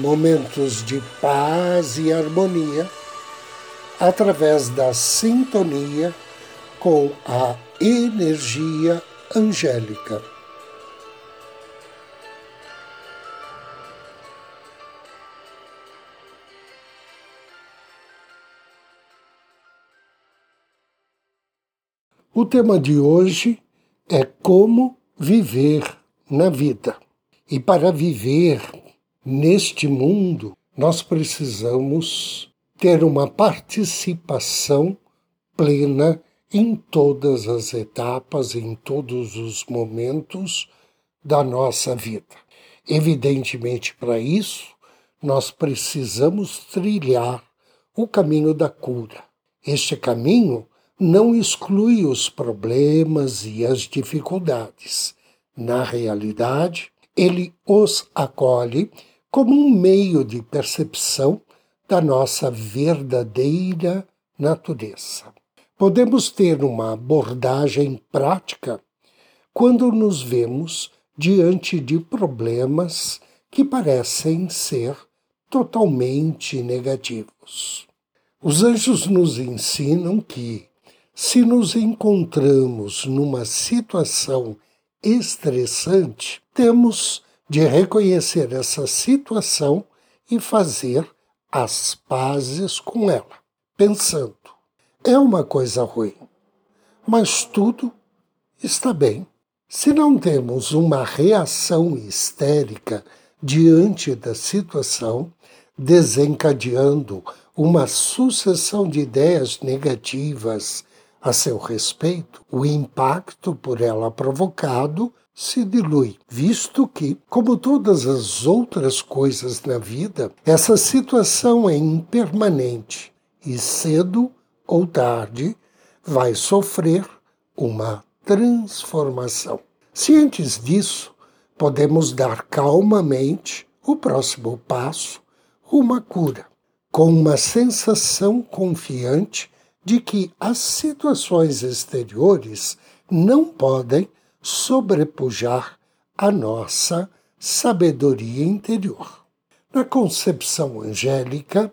momentos de paz e harmonia através da sintonia com a energia angélica. O tema de hoje é como viver na vida. E para viver Neste mundo, nós precisamos ter uma participação plena em todas as etapas, em todos os momentos da nossa vida. Evidentemente, para isso, nós precisamos trilhar o caminho da cura. Este caminho não exclui os problemas e as dificuldades. Na realidade, ele os acolhe como um meio de percepção da nossa verdadeira natureza. Podemos ter uma abordagem prática quando nos vemos diante de problemas que parecem ser totalmente negativos. Os anjos nos ensinam que, se nos encontramos numa situação estressante, temos de reconhecer essa situação e fazer as pazes com ela, pensando: é uma coisa ruim, mas tudo está bem. Se não temos uma reação histérica diante da situação, desencadeando uma sucessão de ideias negativas a seu respeito, o impacto por ela provocado se dilui, visto que, como todas as outras coisas na vida, essa situação é impermanente e cedo ou tarde vai sofrer uma transformação. Cientes disso, podemos dar calmamente o próximo passo à cura, com uma sensação confiante de que as situações exteriores não podem sobrepujar a nossa sabedoria interior. Na concepção angélica,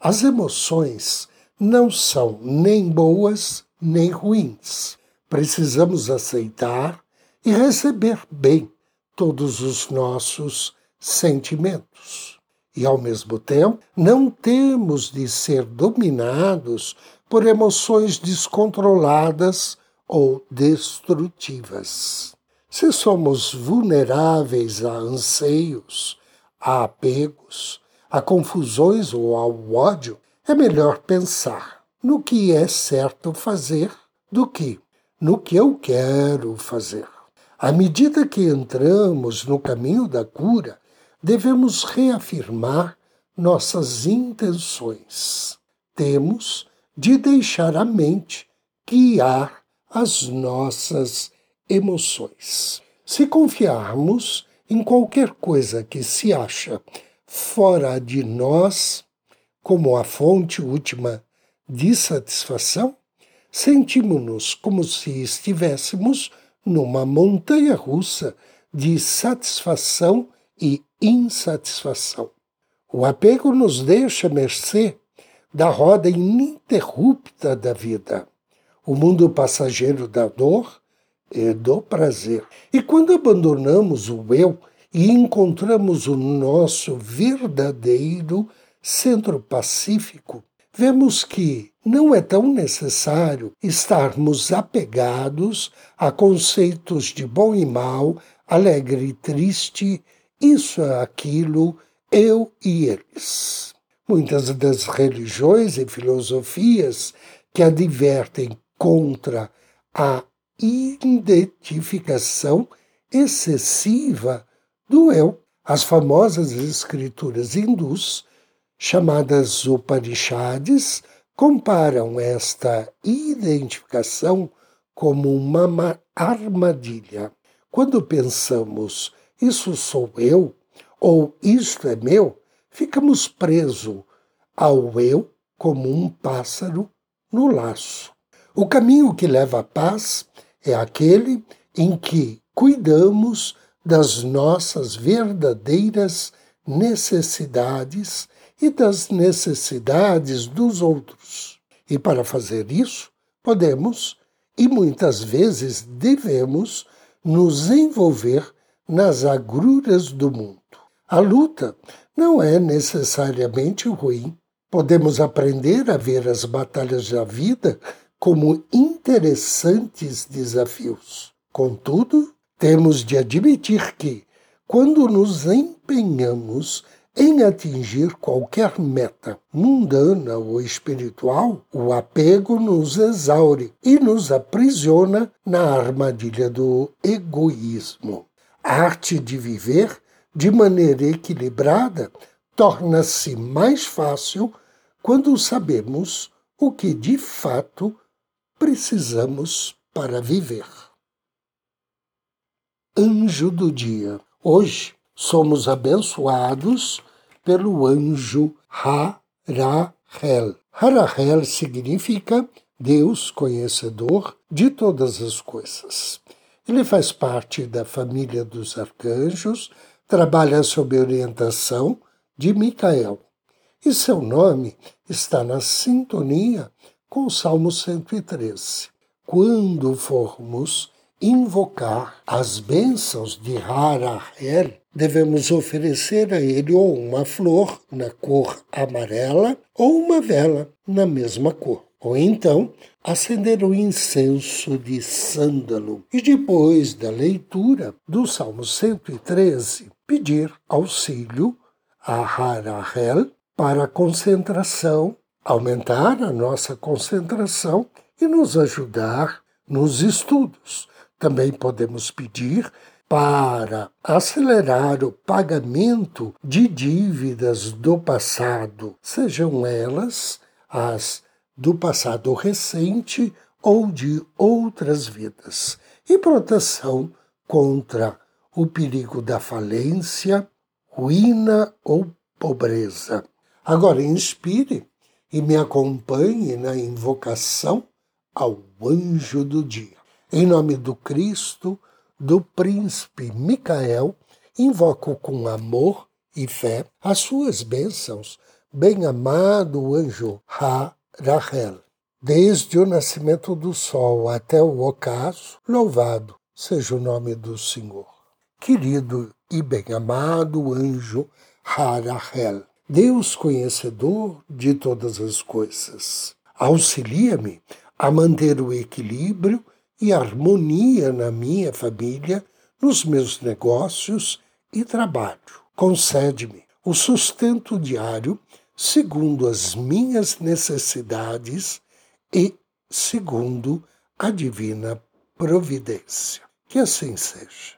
as emoções não são nem boas nem ruins. Precisamos aceitar e receber bem todos os nossos sentimentos. E, ao mesmo tempo, não temos de ser dominados por emoções descontroladas ou destrutivas. Se somos vulneráveis a anseios, a apegos, a confusões ou ao ódio, é melhor pensar no que é certo fazer do que no que eu quero fazer. À medida que entramos no caminho da cura, devemos reafirmar nossas intenções. Temos de deixar a mente guiar as nossas emoções. Se confiarmos em qualquer coisa que se acha fora de nós, como a fonte última de satisfação, sentimos-nos como se estivéssemos numa montanha russa de satisfação e insatisfação. O apego nos deixa mercê da roda ininterrupta da vida o mundo passageiro da dor e do prazer. E quando abandonamos o eu e encontramos o nosso verdadeiro centro pacífico, vemos que não é tão necessário estarmos apegados a conceitos de bom e mal, alegre e triste, isso é aquilo, eu e eles. Muitas das religiões e filosofias que advertem contra a identificação excessiva do eu. As famosas escrituras hindus chamadas Upanishads, comparam esta identificação como uma armadilha. Quando pensamos isso sou eu ou isto é meu, ficamos presos ao eu como um pássaro no laço. O caminho que leva à paz é aquele em que cuidamos das nossas verdadeiras necessidades e das necessidades dos outros. E para fazer isso, podemos e muitas vezes devemos nos envolver nas agruras do mundo. A luta não é necessariamente ruim. Podemos aprender a ver as batalhas da vida como interessantes desafios. Contudo, temos de admitir que, quando nos empenhamos em atingir qualquer meta, mundana ou espiritual, o apego nos exaure e nos aprisiona na armadilha do egoísmo. A arte de viver de maneira equilibrada torna-se mais fácil quando sabemos o que de fato precisamos para viver. Anjo do dia. Hoje somos abençoados pelo anjo Ha-Ra-Hel. Harahel significa Deus conhecedor de todas as coisas. Ele faz parte da família dos arcanjos, trabalha sob orientação de Micael. E seu nome está na sintonia com o Salmo 113. Quando formos invocar as bênçãos de Harahel, devemos oferecer a ele ou uma flor na cor amarela ou uma vela na mesma cor. Ou então acender o incenso de sândalo e depois da leitura do Salmo 113 pedir auxílio a Harahel para a concentração, aumentar a nossa concentração e nos ajudar nos estudos. Também podemos pedir para acelerar o pagamento de dívidas do passado, sejam elas as do passado recente ou de outras vidas, e proteção contra o perigo da falência, ruína ou pobreza. Agora inspire e me acompanhe na invocação ao anjo do dia. Em nome do Cristo, do príncipe Micael, invoco com amor e fé as suas bênçãos, bem-amado anjo Ha-Rahel. Desde o nascimento do sol até o ocaso, louvado seja o nome do Senhor querido e bem-amado anjo Harahel, Deus conhecedor de todas as coisas. Auxilia-me a manter o equilíbrio e harmonia na minha família, nos meus negócios e trabalho. Concede-me o sustento diário segundo as minhas necessidades e segundo a divina providência. Que assim seja.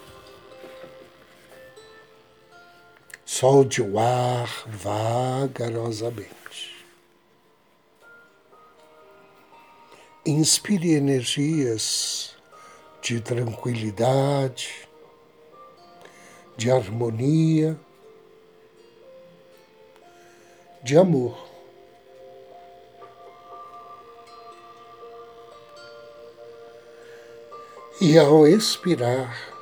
Solte o ar vagarosamente. Inspire energias de tranquilidade, de harmonia, de amor. E ao expirar,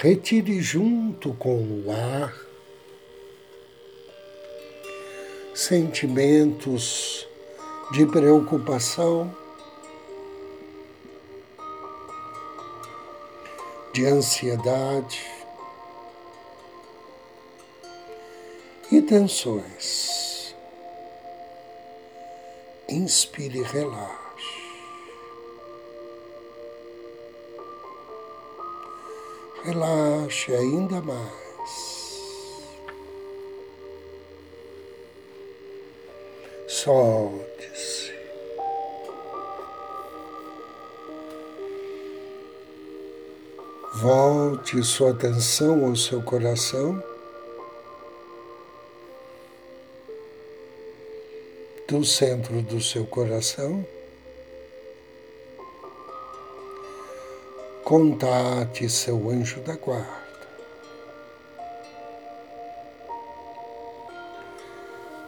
retire junto com o ar sentimentos de preocupação, de ansiedade e tensões. Inspire e relaxe. Relaxe ainda mais. Solte-se. Volte sua atenção ao seu coração. do centro do seu coração. Contate seu anjo da guarda.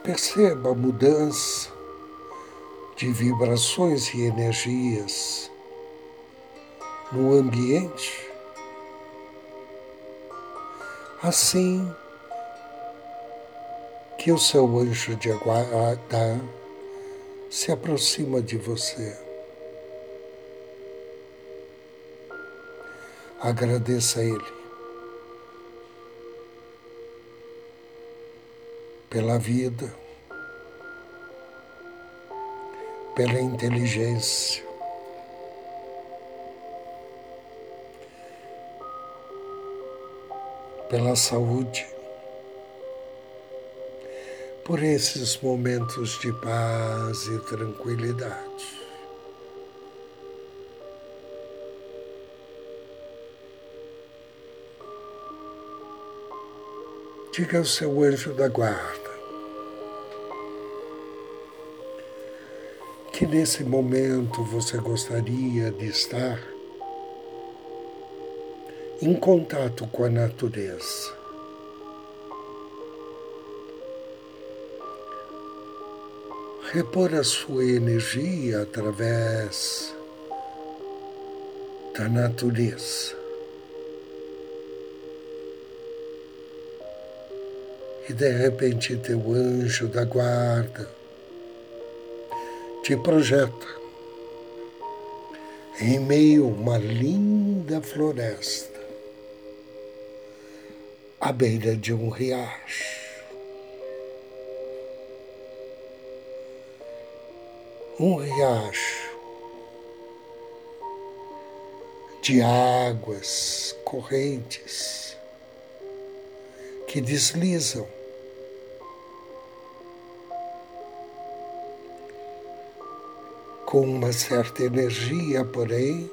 Perceba a mudança de vibrações e energias no ambiente. Assim, que o seu anjo de guarda se aproxima de você. Agradeça a Ele pela vida, pela inteligência, pela saúde por esses momentos de paz e tranquilidade. Diga ao seu anjo da guarda que nesse momento você gostaria de estar em contato com a natureza. repor a sua energia através da natureza. E de repente teu anjo da guarda te projeta em meio a uma linda floresta, à beira de um riacho. um riacho de águas correntes que deslizam com uma certa energia, porém,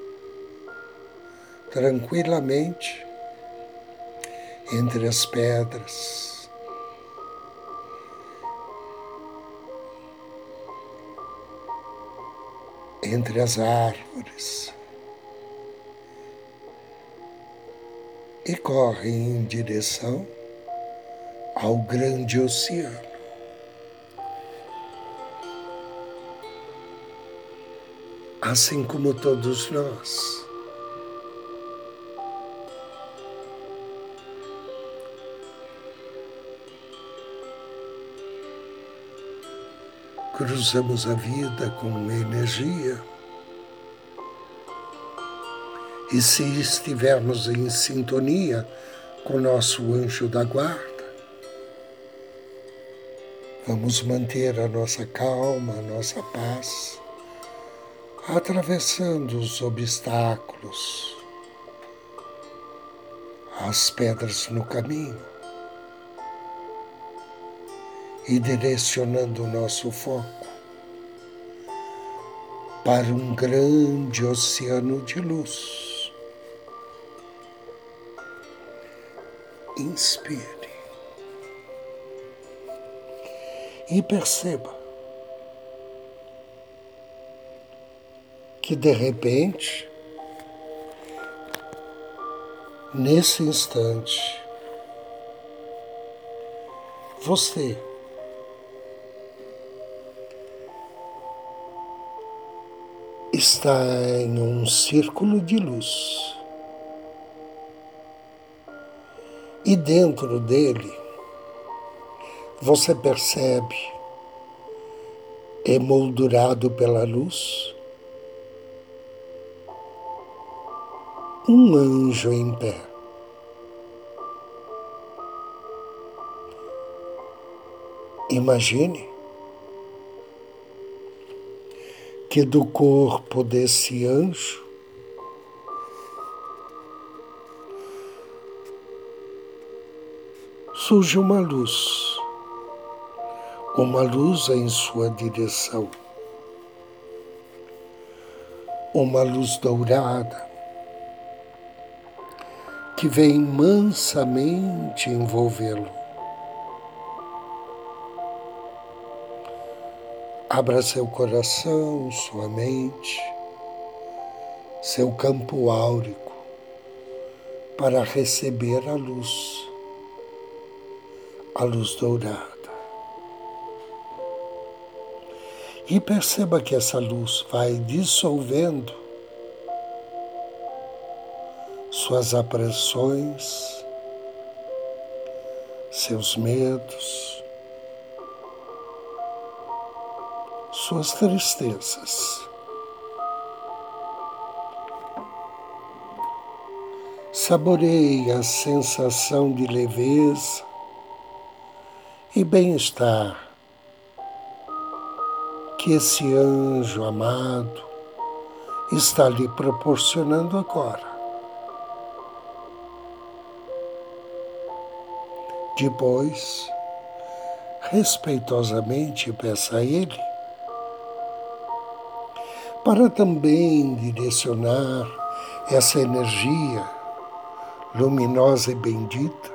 tranquilamente entre as pedras. entre as árvores e corre em direção ao grande oceano. Assim como todos nós. cruzamos a vida com energia. E se estivermos em sintonia com nosso anjo da guarda, vamos manter a nossa calma, a nossa paz, atravessando os obstáculos, as pedras no caminho e direcionando o nosso foco para um grande oceano de luz. Inspire e perceba que de repente, nesse instante, você está em um círculo de luz. E dentro dele, você percebe, emoldurado pela luz, um anjo em pé. Imagine que do corpo desse anjo surge uma luz, uma luz em sua direção, uma luz dourada que vem mansamente envolvê-lo. Abra seu coração, sua mente, seu campo áurico para receber a luz, a luz dourada. E perceba que essa luz vai dissolvendo suas apressões, seus medos, suas tristezas. Saboreie a sensação de leveza e bem-estar que esse anjo amado está lhe proporcionando agora. Depois, respeitosamente peça a Ele para também direcionar essa energia luminosa e bendita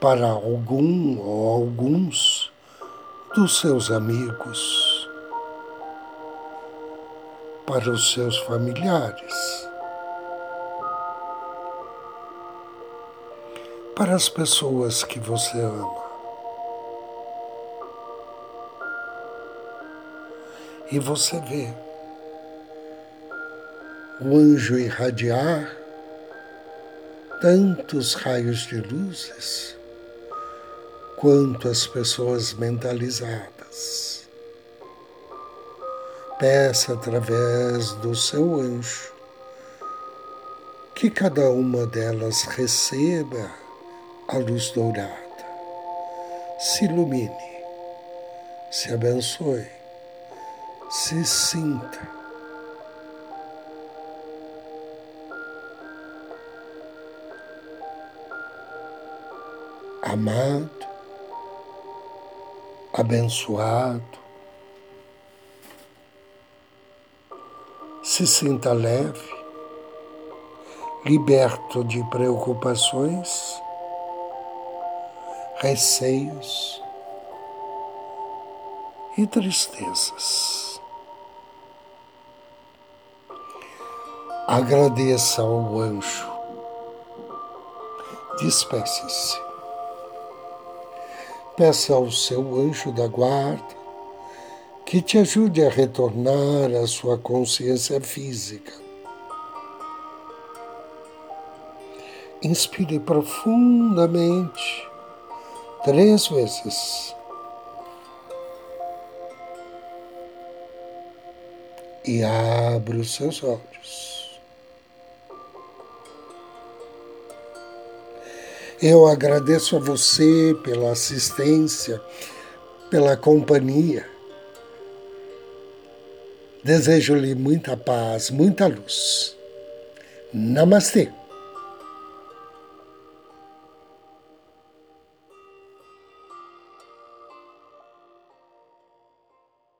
para algum ou alguns dos seus amigos, para os seus familiares. Para as pessoas que você ama. E você vê o anjo irradiar tantos raios de luzes quanto as pessoas mentalizadas. Peça através do seu anjo que cada uma delas receba a luz dourada. Se ilumine, se abençoe, se sinta. Amado, abençoado, se sinta leve, liberto de preocupações receios e tristezas. Agradeça ao anjo, despeça-se. Peça ao seu anjo da guarda que te ajude a retornar à sua consciência física. Inspire profundamente três vezes. E abre os seus olhos. Eu agradeço a você pela assistência, pela companhia. Desejo-lhe muita paz, muita luz. Namastê.